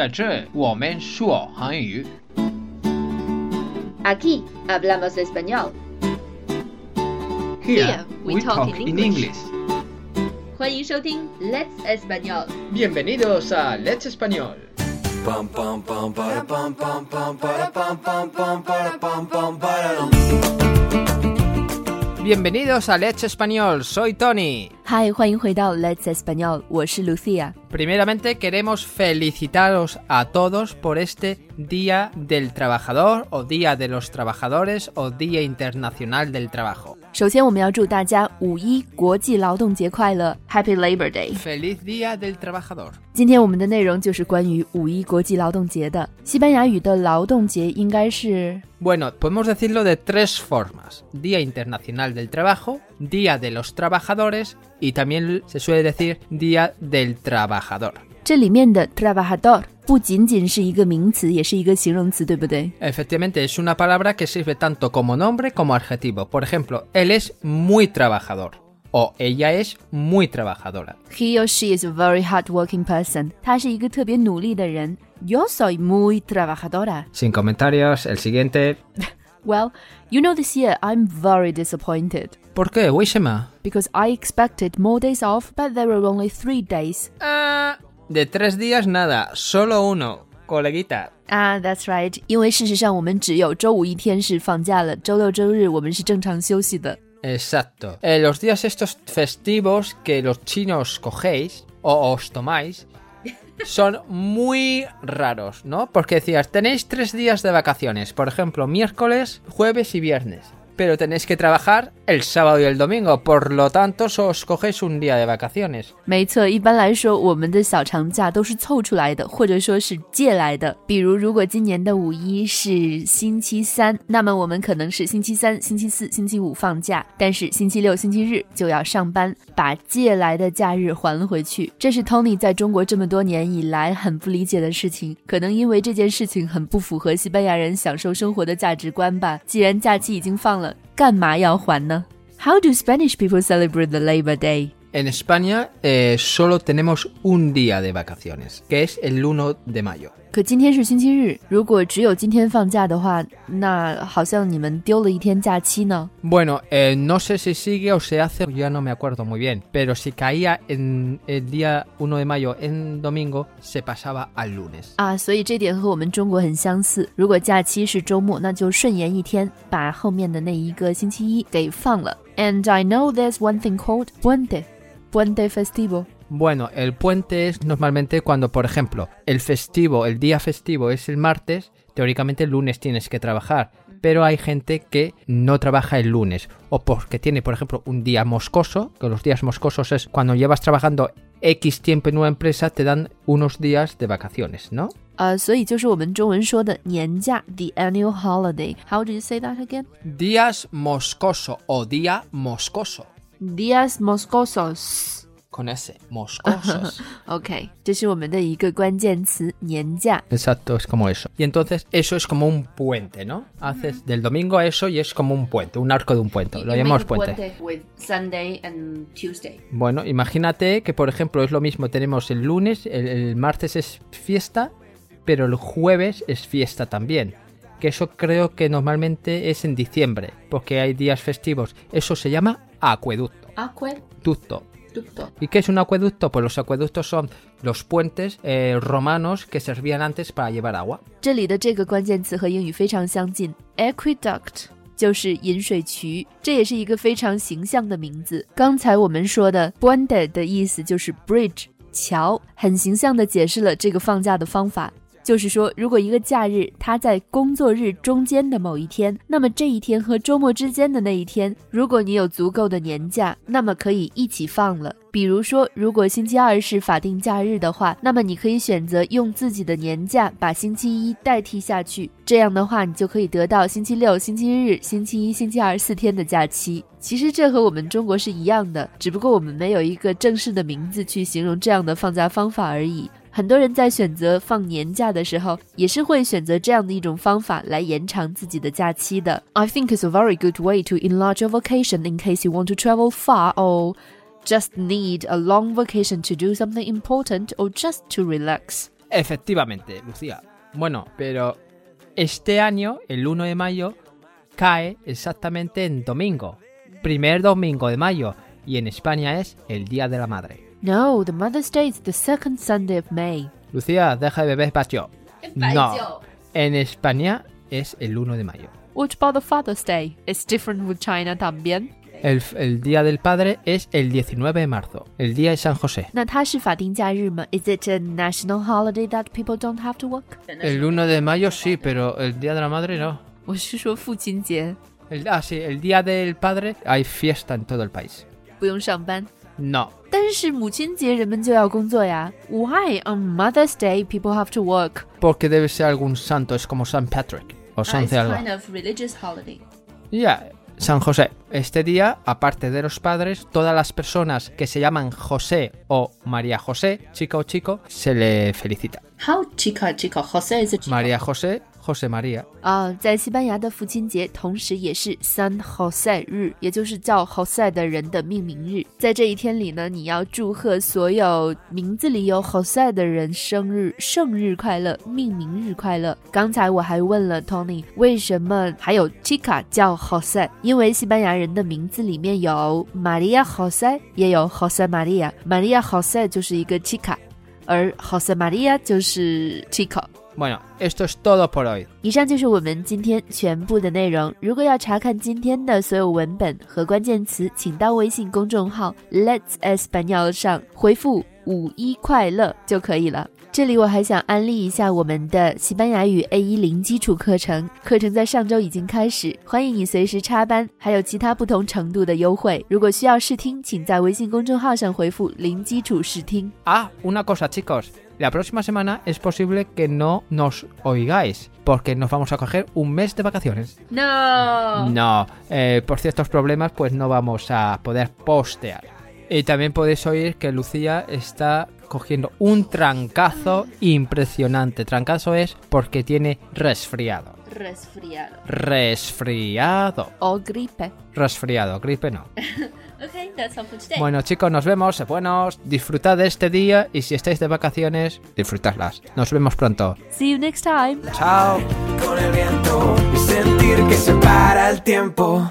在这我们说韩语。 Aquí hablamos español. Here we talk in English. 欢迎收听 Let's Español。 Bienvenidos a Let's Español. Bienvenidos a Let's Español. Soy Tony. 嗨，欢迎回到 Let's Español，我是 Lucia。 Primeramente queremos felicitaros a todos por este Día del Trabajador o Día de los Trabajadores o Día Internacional del Trabajo. 首先，我们要祝大家五一国际劳动节快乐，Happy Labor Day。 Feliz Día del Trabajador. 今天我们的内容就是关于五一国际劳动节的。西班牙语的劳动节应该是 Bueno, podemos decirlo de tres formas. Día Internacional del Trabajo, Día de los Trabajadores y también se suele decir Día del Trabajador. 这里面的 trabajador 不仅仅是一个名词，也是一个形容词，对不对？ Efectivamente, es una palabra que sirve tanto como nombre como adjetivo. Por ejemplo, él es muy trabajador o ella es muy trabajadora. He or she is a very hardworking person。他是一个特别努力的人。Yo soy muy trabajadora。 Sin comentarios, el siguiente. Well, you know this year I'm very disappointed ¿Por qué, Wishema? because I expected more days off, but there were only three days. Ah, de tres días nada, solo uno, coleguita. 啊、t h a t s right。因为事实上我们只有周五一天是放假了，周六周日我们是正常休息的。 Exacto. Eh, los días estos festivos que los chinos cogéis o os tomáis son muy raros, ¿no? Porque decías, tenéis tres días de vacaciones, por ejemplo, miércoles, jueves y viernes. Pero tenéis que trabajar 没错，一般来说，我们的小长假都是凑出来的，或者说是借来的。比如，如果今年的五一是星期三，那么我们可能是星期三、星期四、星期五放假，但是星期六、星期日就要上班，把借来的假日还回去。这是 Tony 在中国这么多年以来很不理解的事情，可能因为这件事情很不符合西班牙人享受生活的价值观吧。既然假期已经放了，干嘛要还呢？How do Spanish people celebrate the Labor Day? En España eh, solo tenemos un día de vacaciones, que es el 1 de mayo. 可今天是星期日，如果只有今天放假的话，那好像你们丢了一天假期呢。 Bueno, eh, no sé si sigue o se hace, ya no me acuerdo muy bien, pero si caía en el día 1 de mayo en domingo, se pasaba al lunes. 啊，所以这点和我们中国很相似。如果假期是周末，那就顺延一天，把后面的那一个星期一给放了。And I know there's one thing called puente, puente festivo. Bueno, el puente es normalmente cuando, por ejemplo, el festivo, el día festivo es el martes, teóricamente el lunes tienes que trabajar, pero hay gente que no trabaja el lunes o porque tiene, por ejemplo, un día moscoso, que los días moscosos es cuando llevas trabajando X tiempo en una empresa, te dan unos días de vacaciones, ¿no? 呃，所以就是我们中文说的年假，the annual holiday. How do you say that again? Días moscoso o día moscoso. días moscosos. Con ese, moscosos. ok, Exacto, es como eso. Y entonces eso es como un puente, ¿no? Haces del domingo a eso y es como un puente, un arco de un puente. lo llamamos puente. With Sunday and Tuesday. Bueno, imagínate que por ejemplo es lo mismo, tenemos el lunes, el, el martes es fiesta, pero el jueves es fiesta también que eso creo que normalmente es en diciembre, porque hay días festivos. Eso se llama acueducto. Acueducto. Ducto. ¿Y qué es un acueducto? Pues los acueductos son los puentes eh, romanos que servían antes para llevar agua. 这里的这个关键词和英语非常相近，aqueduct 就是引水渠，这也是一个非常形象的名字。刚才我们说的 puente 的意思就是 bridge 桥，很形象的解释了这个放假的方法。就是说，如果一个假日它在工作日中间的某一天，那么这一天和周末之间的那一天，如果你有足够的年假，那么可以一起放了。比如说，如果星期二是法定假日的话，那么你可以选择用自己的年假把星期一代替下去，这样的话，你就可以得到星期六、星期日、星期一、星期二四天的假期。其实这和我们中国是一样的，只不过我们没有一个正式的名字去形容这样的放假方法而已。很多人在选择放年假的时候，也是会选择这样的一种方法来延长自己的假期的。I think it's a very good way to enlarge your vacation in case you want to travel far or just need a long vacation to do something important or just to relax. Efectivamente, Lucía. Bueno, pero este año, el 1 de mayo, cae exactamente en domingo. Primer domingo de mayo. Y en España es el Día de la Madre. No, the Mother's Day is the second Sunday of May. Lucía, deja de beber patio. No. En España es el 1 de mayo. What about the Father's Day? It's different with China también。 El, el Día del Padre es el 19 de marzo, el Día de San José. 那它是法定假日吗？Is it a national holiday that people don't have to work？ El 1 de mayo sí, pero el Día de la Madre no. 我是说父亲节 El, ah, sí, el Día del Padre hay fiesta en todo el país. 不用上班， No. 但是母亲节人们就要工作呀。Why on Mother's Day people have to work？ Porque debe ser algún santo, es como San Patrick o San algo. of religious holiday. Ya, San José. Este día, aparte de los padres, todas las personas que se llaman José o María José, chica o chico, se le felicita. How chica chica Jose is a chica. María José, José María. 啊，在西班牙的父亲节，同时也是 San Jose 日，也就是叫 Jose 的人的命名日。在这一天里呢，你要祝贺所有名字里有 Jose 的人生日，生日快乐，命名日快乐。刚才我还问了 Tony，为什么还有 Chica 叫 Jose？因为西班牙人的名字里面有 Maria Jose，也有 Jose Maria。Maria Jose 就是一个 Chica，而 Jose Maria 就是 Chica。Bueno, esto es todo por hoy. 以上就是我们今天全部的内容。如果要查看今天的所有文本和关键词，请到微信公众号 Let's Espanol 上回复“五一快乐”就可以了。这里我还想安利一下我们的西班牙语 A 一零基础课程，课程在上周已经开始，欢迎你随时插班，还有其他不同程度的优惠。如果需要试听，请在微信公众号上回复“零基础试听 Ah, una cosa chicos. La próxima semana es posible que no nos oigáis, porque nos vamos a coger un mes de vacaciones. No. No, eh, por ciertos problemas pues no vamos a poder postear. Y también podéis oír que Lucía está cogiendo un trancazo impresionante. Trancazo es porque tiene resfriado. Resfriado. Resfriado. o gripe。Resfriado, gripe no. Okay, that's all for today. Bueno chicos, nos vemos, sé buenos, disfrutad de este día y si estáis de vacaciones, disfrutadlas. Nos vemos pronto. See you next time. Chao. con el viento y sentir que se para el tiempo.